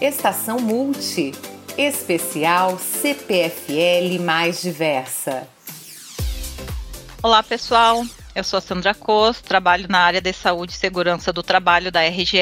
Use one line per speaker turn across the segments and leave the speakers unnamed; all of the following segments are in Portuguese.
Estação Multi. Especial CPFL mais diversa.
Olá, pessoal. Eu sou a Sandra Cos, trabalho na área de saúde e segurança do trabalho da RGE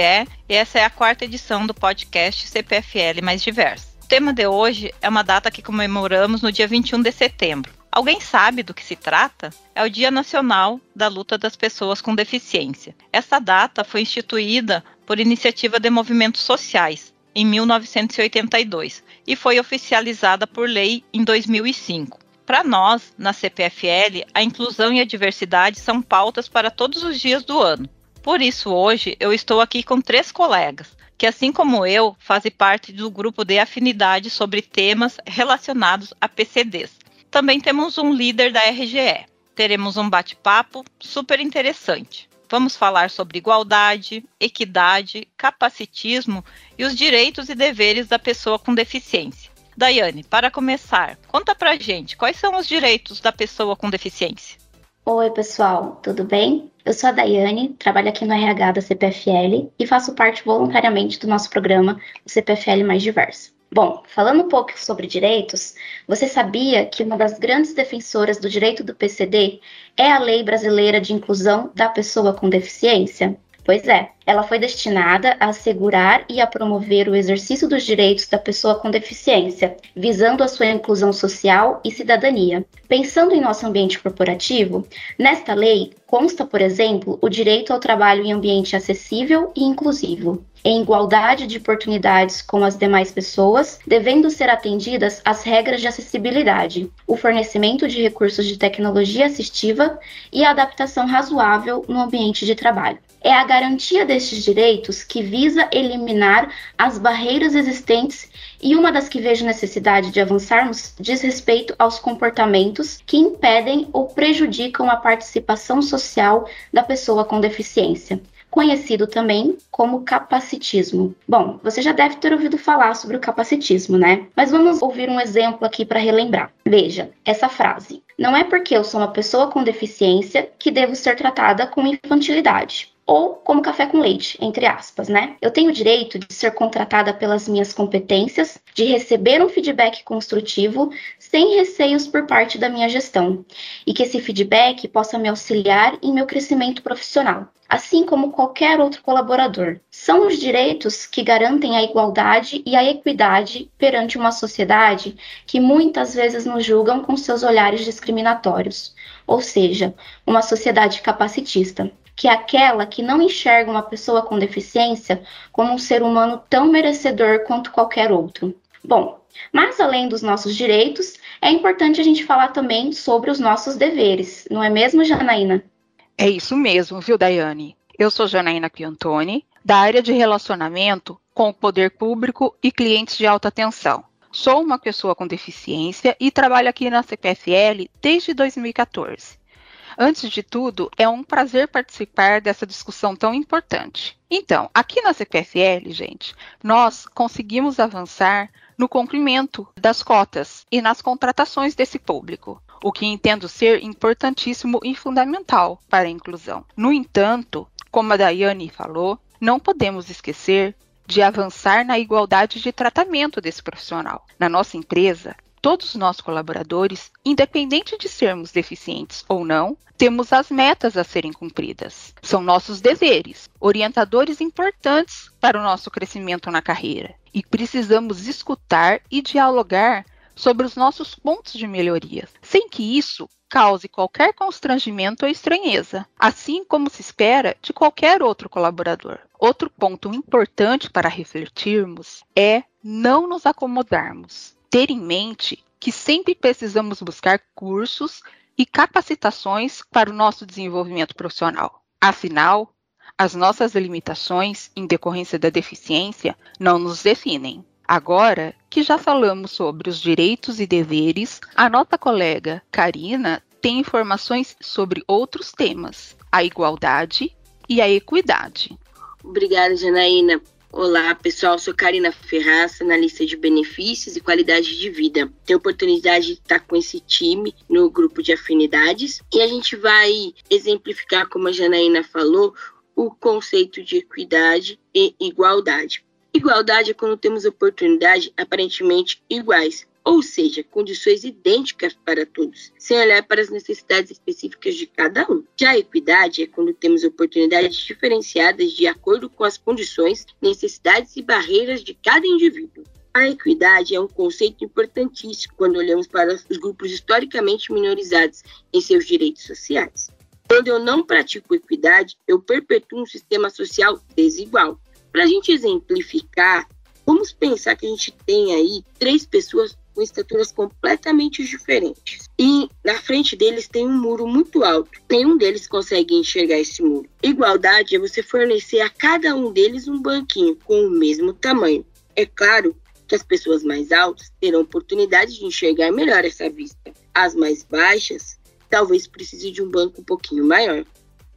e essa é a quarta edição do podcast CPFL mais diversa. O tema de hoje é uma data que comemoramos no dia 21 de setembro. Alguém sabe do que se trata? É o Dia Nacional da Luta das Pessoas com Deficiência. Essa data foi instituída por iniciativa de movimentos sociais em 1982 e foi oficializada por lei em 2005. Para nós, na CPFL, a inclusão e a diversidade são pautas para todos os dias do ano. Por isso, hoje, eu estou aqui com três colegas, que, assim como eu, fazem parte do grupo de afinidade sobre temas relacionados a PCDs. Também temos um líder da RGE. Teremos um bate-papo super interessante. Vamos falar sobre igualdade, equidade, capacitismo e os direitos e deveres da pessoa com deficiência. Daiane, para começar, conta pra gente quais são os direitos da pessoa com deficiência.
Oi, pessoal, tudo bem? Eu sou a Daiane, trabalho aqui no RH da CPFL e faço parte voluntariamente do nosso programa, CPFL Mais Diverso. Bom, falando um pouco sobre direitos, você sabia que uma das grandes defensoras do direito do PCD é a Lei Brasileira de Inclusão da Pessoa com Deficiência? Pois é, ela foi destinada a assegurar e a promover o exercício dos direitos da pessoa com deficiência, visando a sua inclusão social e cidadania. Pensando em nosso ambiente corporativo, nesta lei consta, por exemplo, o direito ao trabalho em ambiente acessível e inclusivo em igualdade de oportunidades com as demais pessoas, devendo ser atendidas as regras de acessibilidade, o fornecimento de recursos de tecnologia assistiva e a adaptação razoável no ambiente de trabalho. É a garantia destes direitos que visa eliminar as barreiras existentes e uma das que vejo necessidade de avançarmos diz respeito aos comportamentos que impedem ou prejudicam a participação social da pessoa com deficiência conhecido também como capacitismo. Bom, você já deve ter ouvido falar sobre o capacitismo, né? Mas vamos ouvir um exemplo aqui para relembrar. Veja, essa frase: Não é porque eu sou uma pessoa com deficiência que devo ser tratada com infantilidade ou como café com leite, entre aspas, né? Eu tenho o direito de ser contratada pelas minhas competências, de receber um feedback construtivo sem receios por parte da minha gestão, e que esse feedback possa me auxiliar em meu crescimento profissional, assim como qualquer outro colaborador. São os direitos que garantem a igualdade e a equidade perante uma sociedade que muitas vezes nos julgam com seus olhares discriminatórios, ou seja, uma sociedade capacitista que é aquela que não enxerga uma pessoa com deficiência como um ser humano tão merecedor quanto qualquer outro. Bom, mas além dos nossos direitos, é importante a gente falar também sobre os nossos deveres, não é mesmo, Janaína?
É isso mesmo, viu, Daiane? Eu sou Janaína Piantoni, da área de relacionamento com o poder público e clientes de alta tensão. Sou uma pessoa com deficiência e trabalho aqui na CPFL desde 2014. Antes de tudo, é um prazer participar dessa discussão tão importante. Então, aqui na CPFL, gente, nós conseguimos avançar no cumprimento das cotas e nas contratações desse público, o que entendo ser importantíssimo e fundamental para a inclusão. No entanto, como a Daiane falou, não podemos esquecer de avançar na igualdade de tratamento desse profissional. Na nossa empresa, todos os nossos colaboradores, independente de sermos deficientes ou não, temos as metas a serem cumpridas. São nossos deveres, orientadores importantes para o nosso crescimento na carreira. E precisamos escutar e dialogar sobre os nossos pontos de melhorias, sem que isso cause qualquer constrangimento ou estranheza, assim como se espera de qualquer outro colaborador. Outro ponto importante para refletirmos é não nos acomodarmos ter em mente que sempre precisamos buscar cursos e capacitações para o nosso desenvolvimento profissional. Afinal, as nossas limitações em decorrência da deficiência não nos definem. Agora que já falamos sobre os direitos e deveres, a nossa colega Karina tem informações sobre outros temas, a igualdade e a equidade.
Obrigada, Janaína. Olá, pessoal. Sou Karina Ferraz, analista de benefícios e qualidade de vida. Tenho a oportunidade de estar com esse time no grupo de afinidades e a gente vai exemplificar, como a Janaína falou, o conceito de equidade e igualdade. Igualdade é quando temos oportunidades aparentemente iguais, ou seja, condições idênticas para todos, sem olhar para as necessidades específicas de cada um. Já a equidade é quando temos oportunidades diferenciadas de acordo com as condições, necessidades e barreiras de cada indivíduo. A equidade é um conceito importantíssimo quando olhamos para os grupos historicamente minorizados em seus direitos sociais. Quando eu não pratico equidade, eu perpetuo um sistema social desigual. Para a gente exemplificar, vamos pensar que a gente tem aí três pessoas com estaturas completamente diferentes. E na frente deles tem um muro muito alto. Nenhum deles consegue enxergar esse muro. Igualdade é você fornecer a cada um deles um banquinho com o mesmo tamanho. É claro que as pessoas mais altas terão oportunidade de enxergar melhor essa vista. As mais baixas talvez precisem de um banco um pouquinho maior.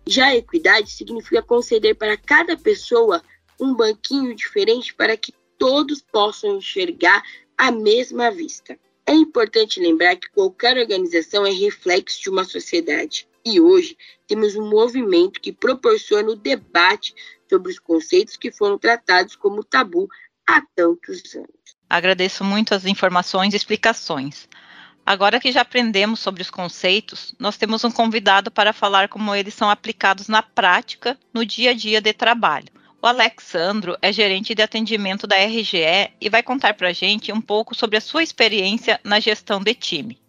Já a equidade significa conceder para cada pessoa um banquinho diferente para que todos possam enxergar à mesma vista. É importante lembrar que qualquer organização é reflexo de uma sociedade. E hoje temos um movimento que proporciona o debate sobre os conceitos que foram tratados como tabu há tantos anos.
Agradeço muito as informações e explicações. Agora que já aprendemos sobre os conceitos, nós temos um convidado para falar como eles são aplicados na prática, no dia a dia de trabalho. O Alexandro é gerente de atendimento da RGE e vai contar para a gente um pouco sobre a sua experiência na gestão de time.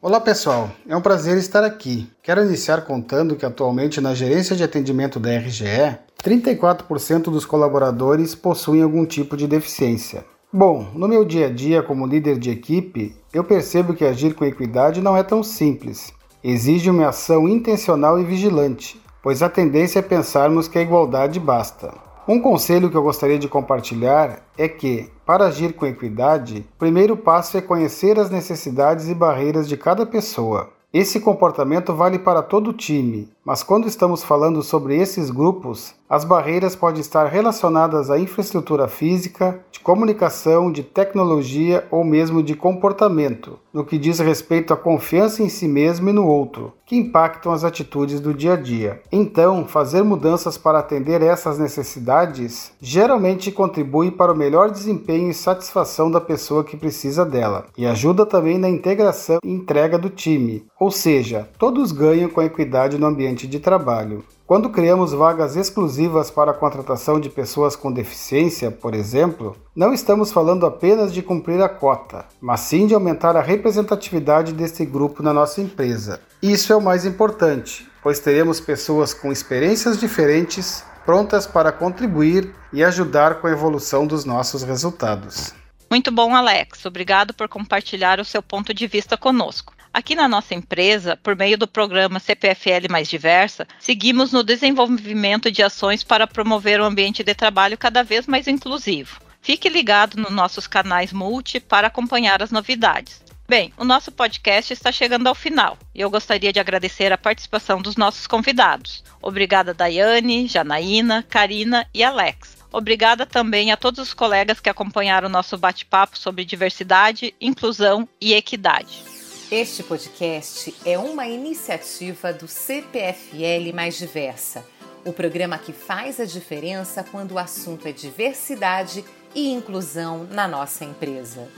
Olá pessoal, é um prazer estar aqui. Quero iniciar contando que atualmente na gerência de atendimento da RGE, 34% dos colaboradores possuem algum tipo de deficiência. Bom, no meu dia a dia como líder de equipe, eu percebo que agir com equidade não é tão simples. Exige uma ação intencional e vigilante, pois a tendência é pensarmos que a igualdade basta. Um conselho que eu gostaria de compartilhar é que, para agir com equidade, o primeiro passo é conhecer as necessidades e barreiras de cada pessoa. Esse comportamento vale para todo o time, mas quando estamos falando sobre esses grupos, as barreiras podem estar relacionadas à infraestrutura física, de comunicação, de tecnologia ou mesmo de comportamento, no que diz respeito à confiança em si mesmo e no outro, que impactam as atitudes do dia a dia. Então, fazer mudanças para atender essas necessidades geralmente contribui para o melhor desempenho e satisfação da pessoa que precisa dela, e ajuda também na integração e entrega do time, ou seja, todos ganham com a equidade no ambiente de trabalho. Quando criamos vagas exclusivas para a contratação de pessoas com deficiência, por exemplo, não estamos falando apenas de cumprir a cota, mas sim de aumentar a representatividade desse grupo na nossa empresa. Isso é o mais importante, pois teremos pessoas com experiências diferentes prontas para contribuir e ajudar com a evolução dos nossos resultados.
Muito bom, Alex. Obrigado por compartilhar o seu ponto de vista conosco. Aqui na nossa empresa, por meio do programa CPFL Mais Diversa, seguimos no desenvolvimento de ações para promover um ambiente de trabalho cada vez mais inclusivo. Fique ligado nos nossos canais multi para acompanhar as novidades. Bem, o nosso podcast está chegando ao final e eu gostaria de agradecer a participação dos nossos convidados. Obrigada, Daiane, Janaína, Karina e Alex. Obrigada também a todos os colegas que acompanharam o nosso bate-papo sobre diversidade, inclusão e equidade.
Este podcast é uma iniciativa do CPFL Mais Diversa, o programa que faz a diferença quando o assunto é diversidade e inclusão na nossa empresa.